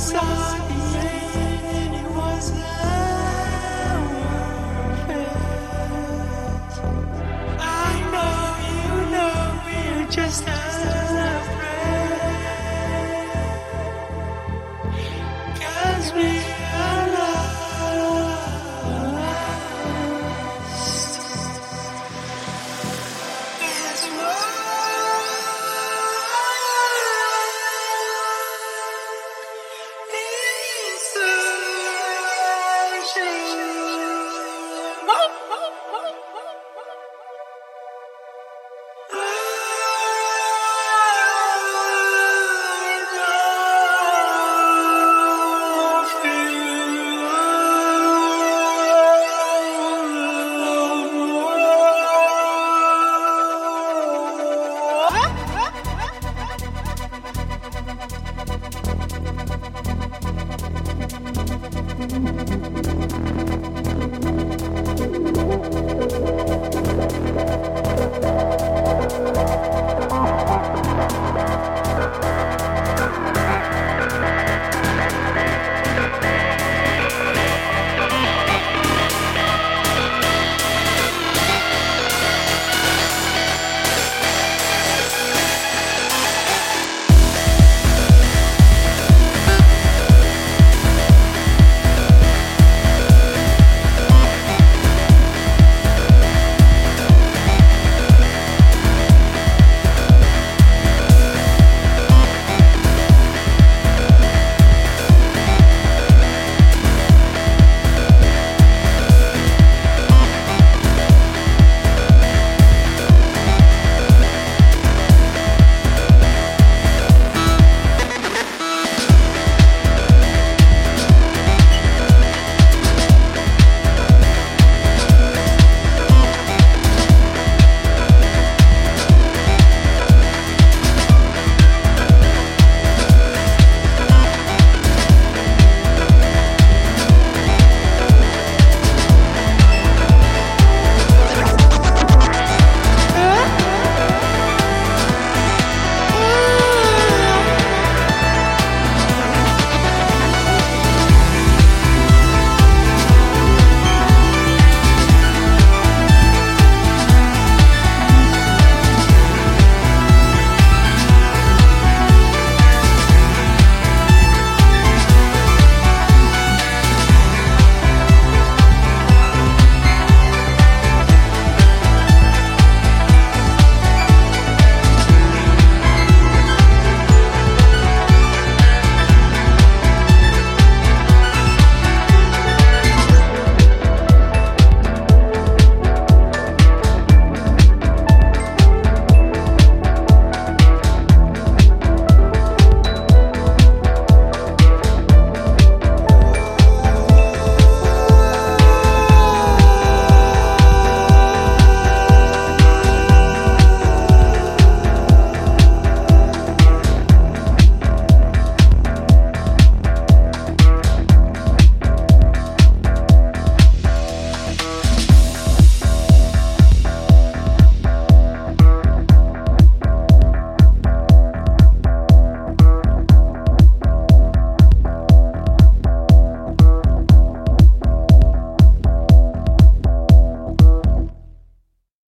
inside. Música